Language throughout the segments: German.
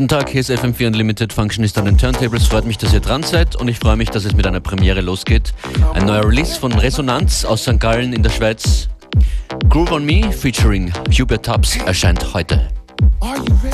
Guten Tag, hier ist FM4 Unlimited Functionist an den Turntables. Freut mich, dass ihr dran seid und ich freue mich, dass es mit einer Premiere losgeht. Ein neuer Release von Resonanz aus St. Gallen in der Schweiz. Groove on Me featuring Hubert Tubbs erscheint heute. Are you ready?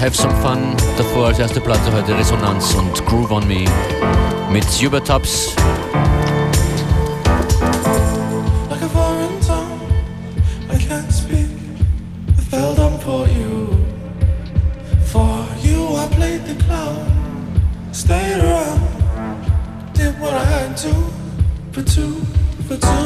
have some fun. Davor als erste Platte heute Resonanz und Groove on Me mit Hubert Stayed around, did what I had to, for two, for two.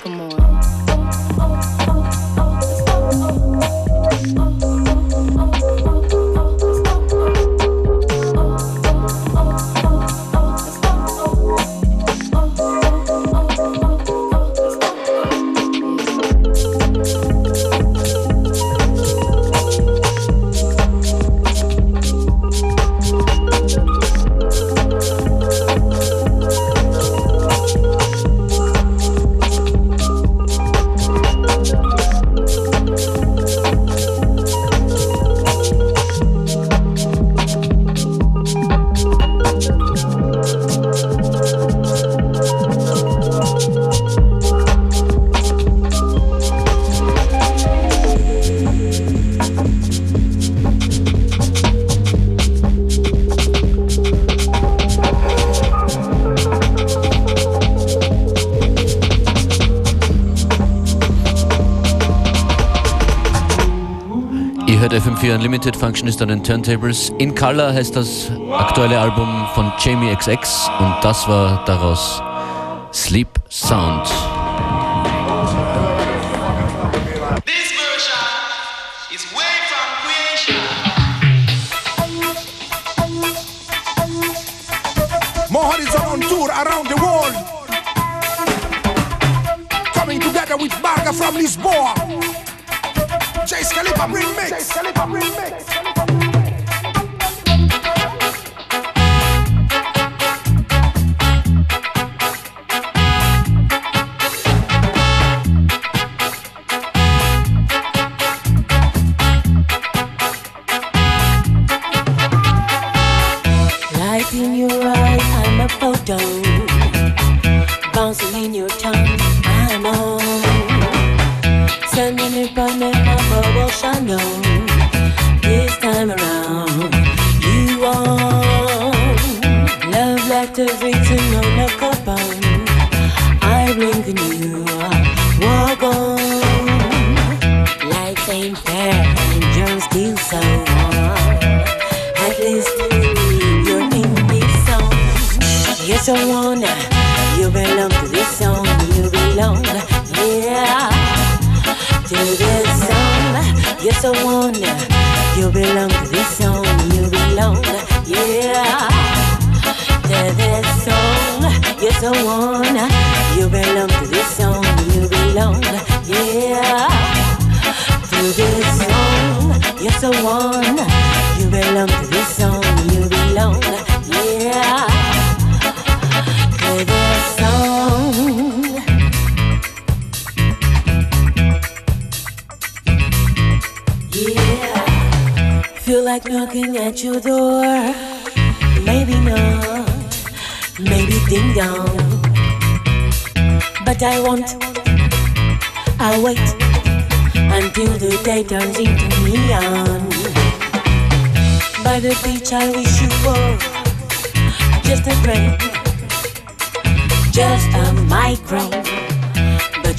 Sycamore. FM4 Unlimited Functionist an den Turntables. In Color heißt das aktuelle Album von Jamie XX und das war daraus Sleep Sound.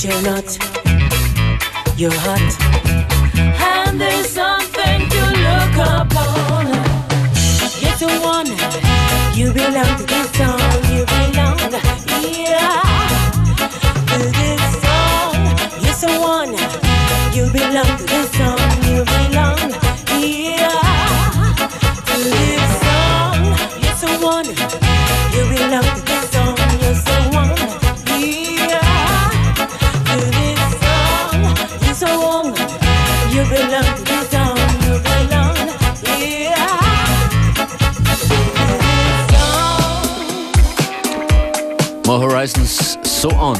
You're not, you're hot and there's something to look upon. You're the one, you belong to this song, you belong, yeah. To this song, you're the one, you belong to this song, you belong, yeah. To this song, you're the one, you belong Horizons, So On.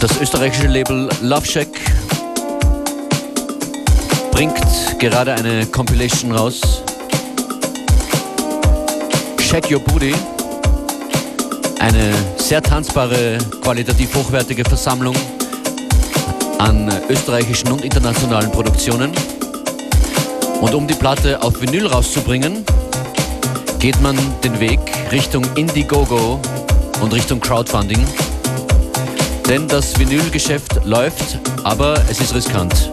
Das österreichische Label Love Shack bringt gerade eine Compilation raus. Shack Your Booty. Eine sehr tanzbare, qualitativ hochwertige Versammlung an österreichischen und internationalen Produktionen. Und um die Platte auf Vinyl rauszubringen, geht man den Weg Richtung Indiegogo und Richtung Crowdfunding. Denn das Vinylgeschäft läuft, aber es ist riskant.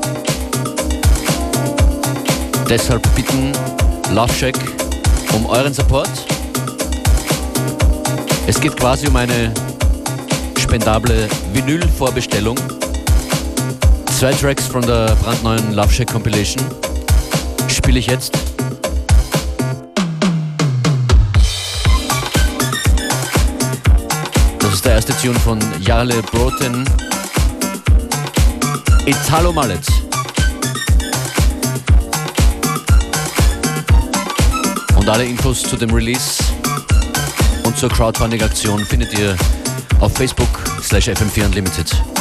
Deshalb bitten Love Shack um euren Support. Es geht quasi um eine spendable Vinyl-Vorbestellung. Zwei Tracks von der brandneuen Love Shack Compilation spiele ich jetzt. Der erste Tune von Jarle Broten. Italo Mallet. Und alle Infos zu dem Release und zur Crowdfunding-Aktion findet ihr auf Facebook slash FM4 Unlimited.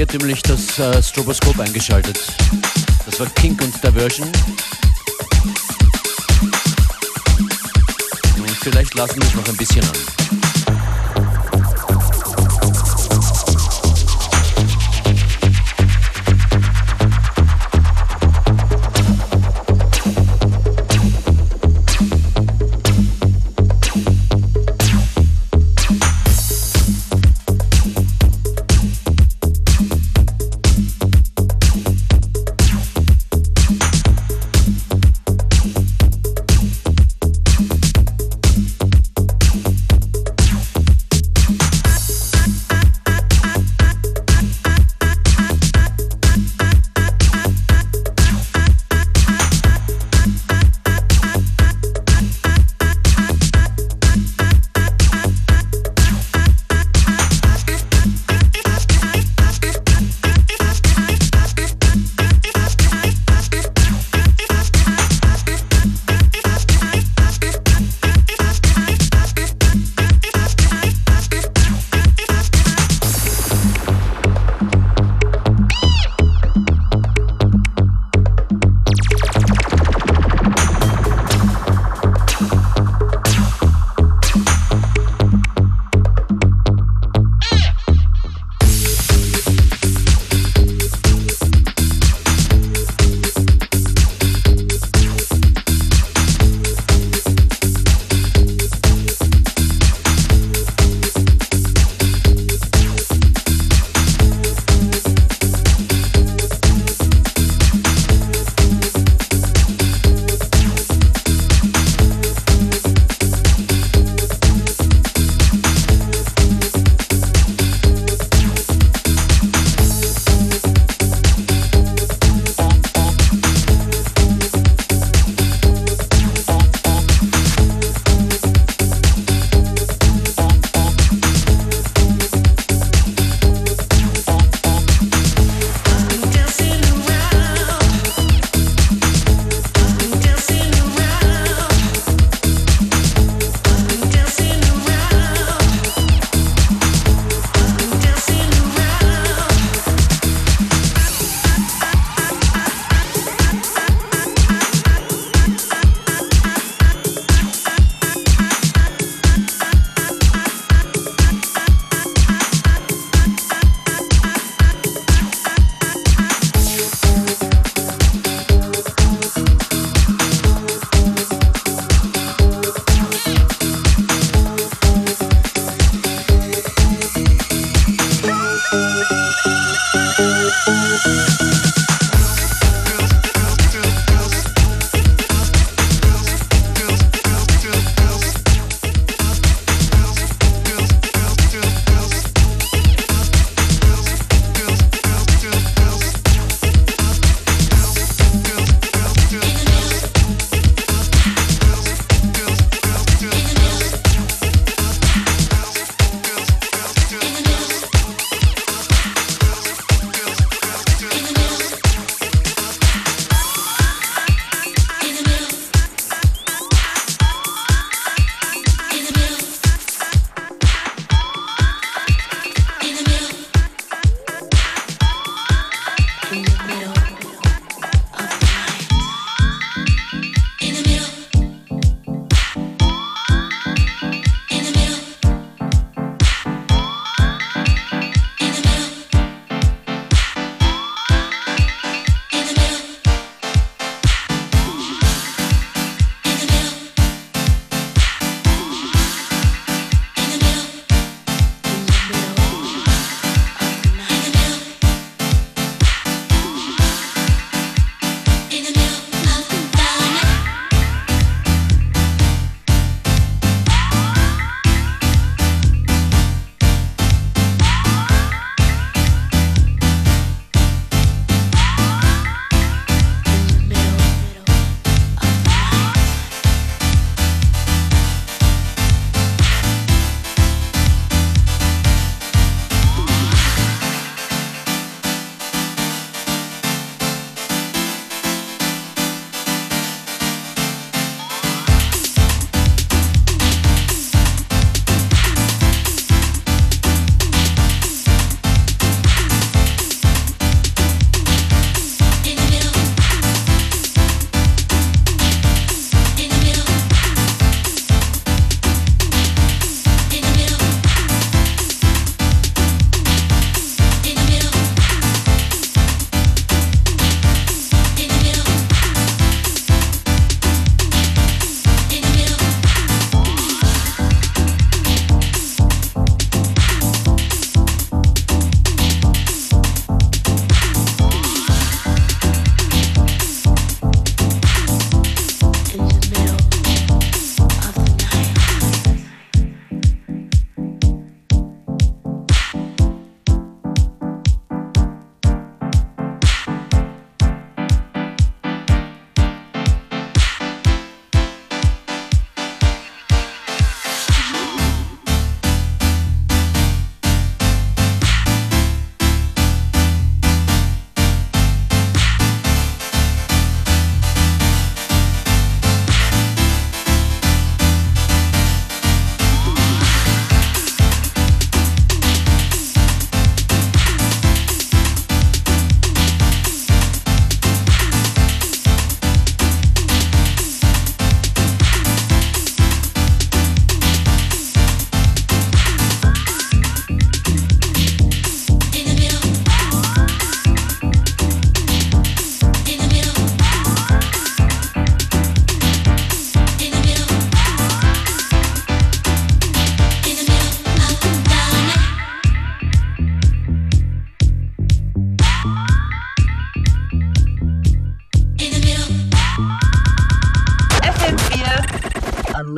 Hat irrtümlich das äh, Stroboskop eingeschaltet. Das war Kink und Diversion. Und vielleicht lassen wir es noch ein bisschen an.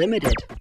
Limited.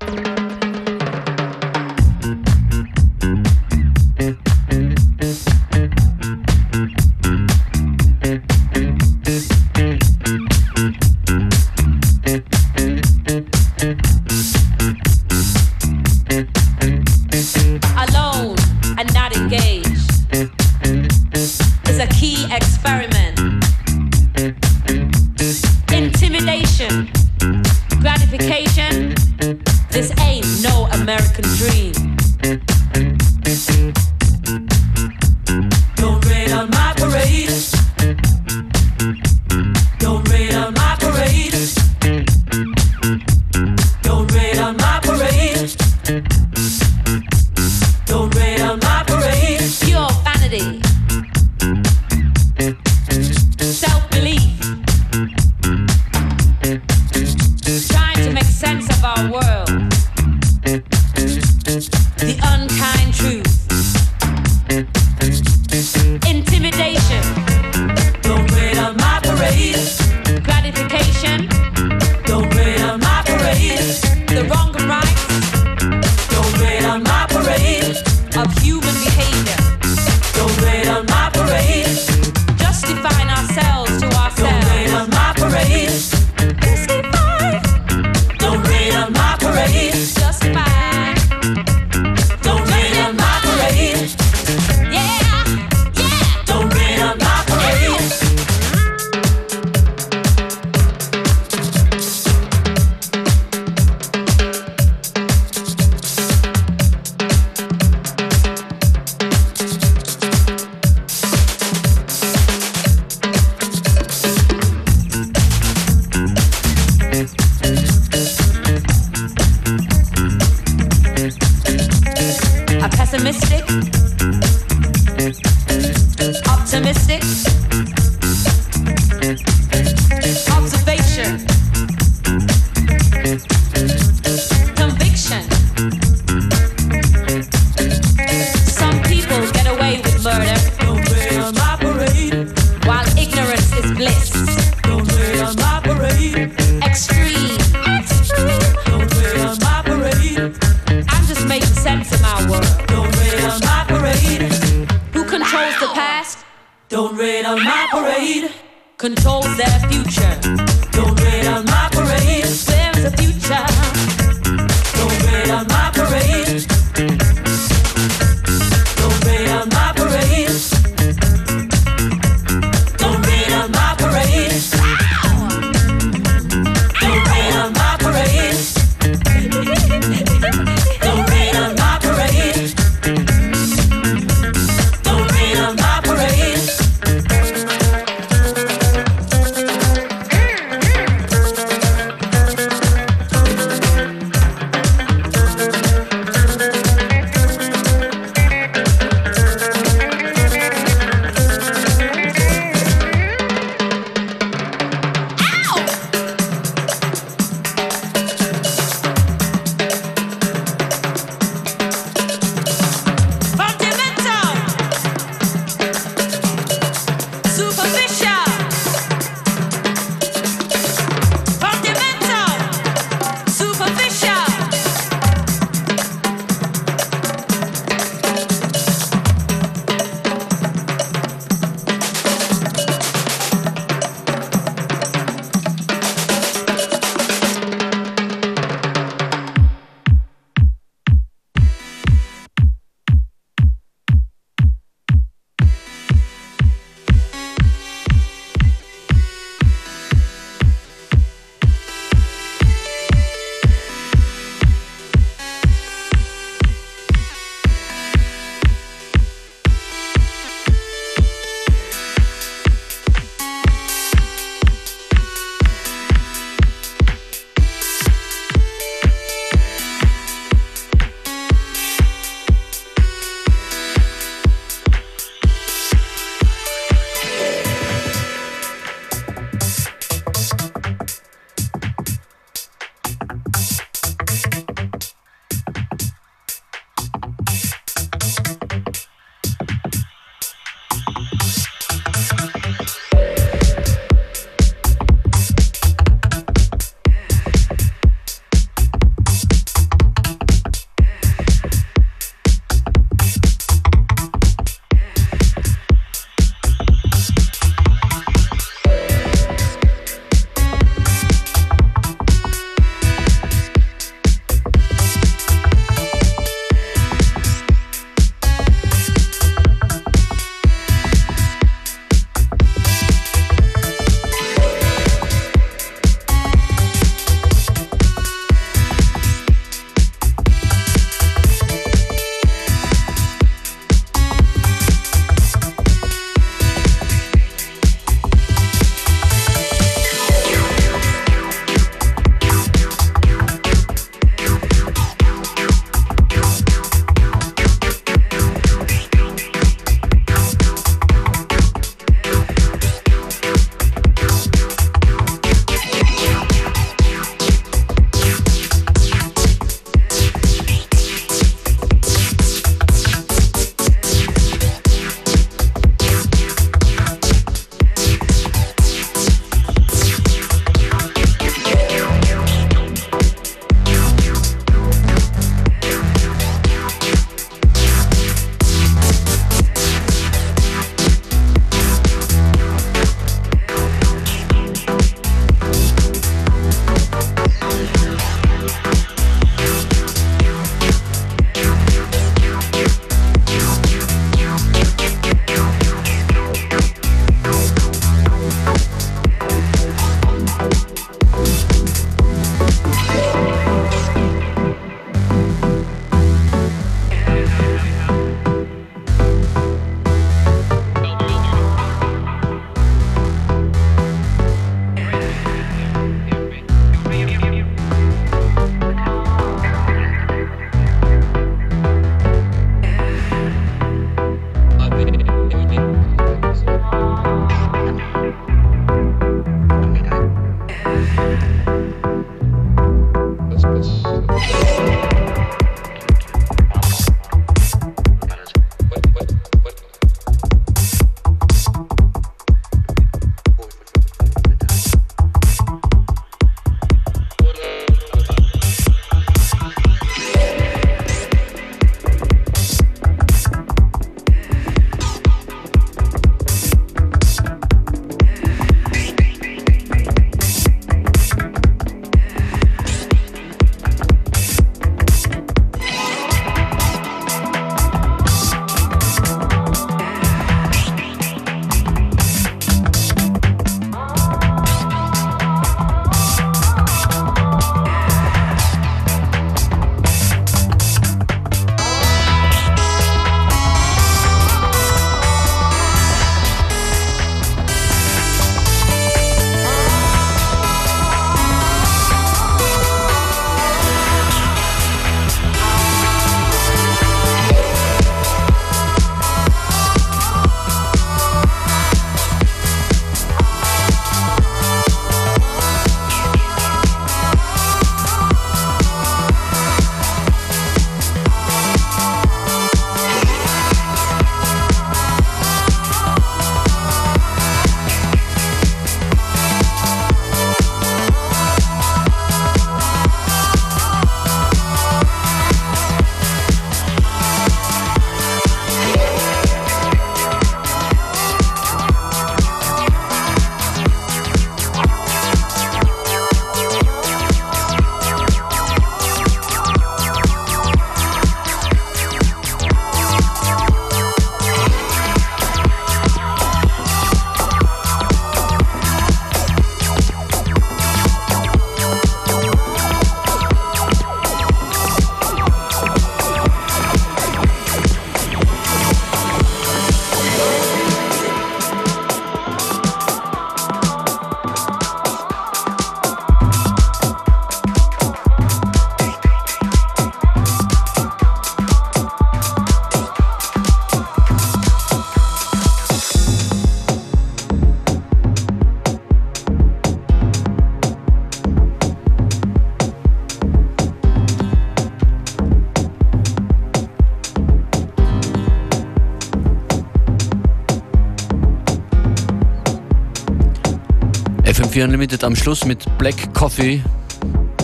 FM4 Unlimited am Schluss mit Black Coffee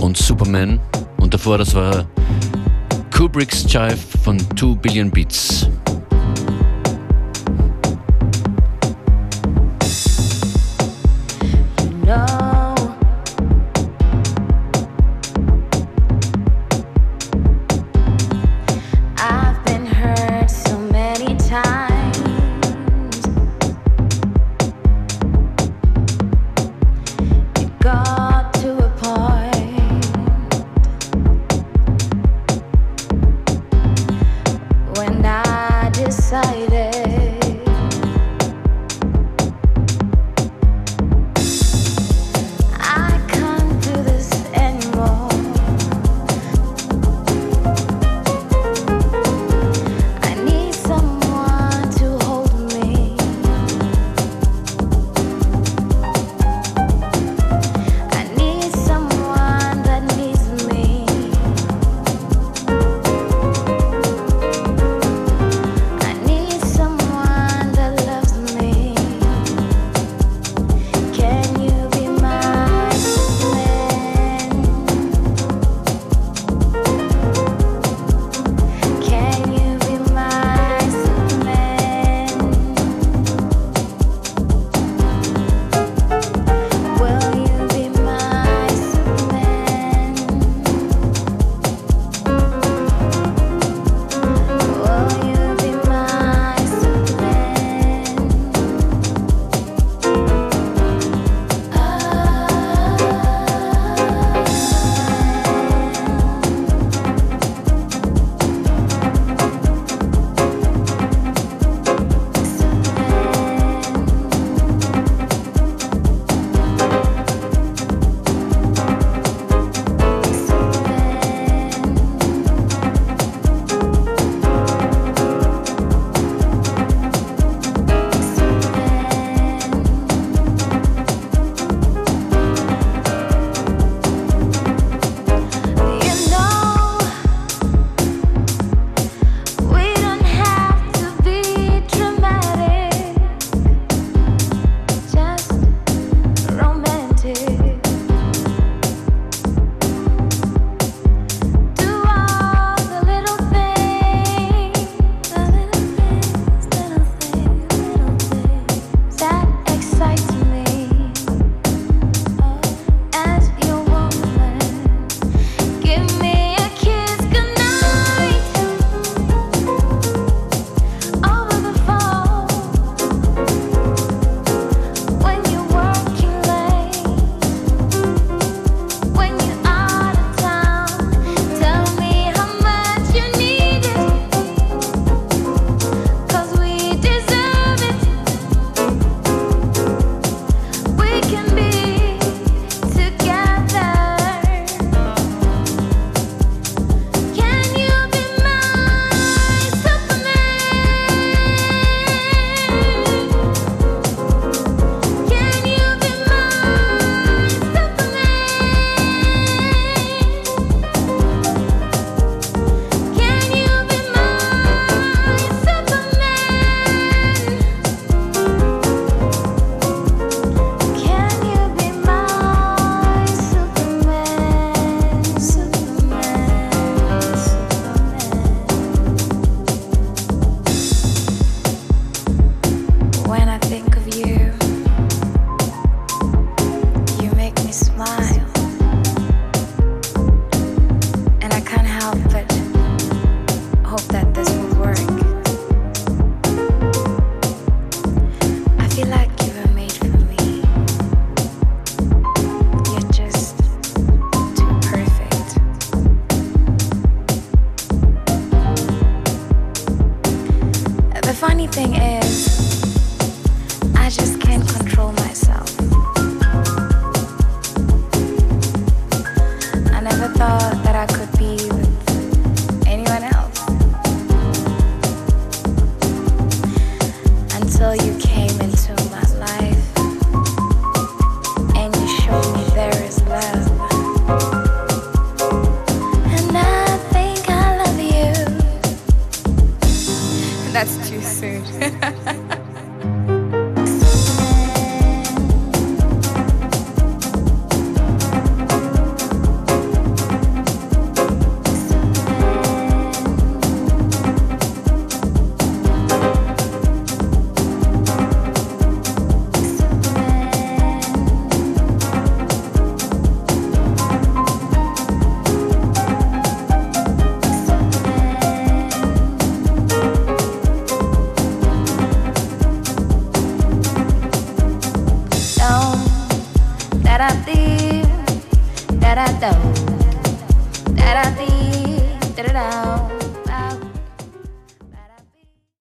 und Superman. Und davor, das war Kubrick's Jive von 2 Billion Beats.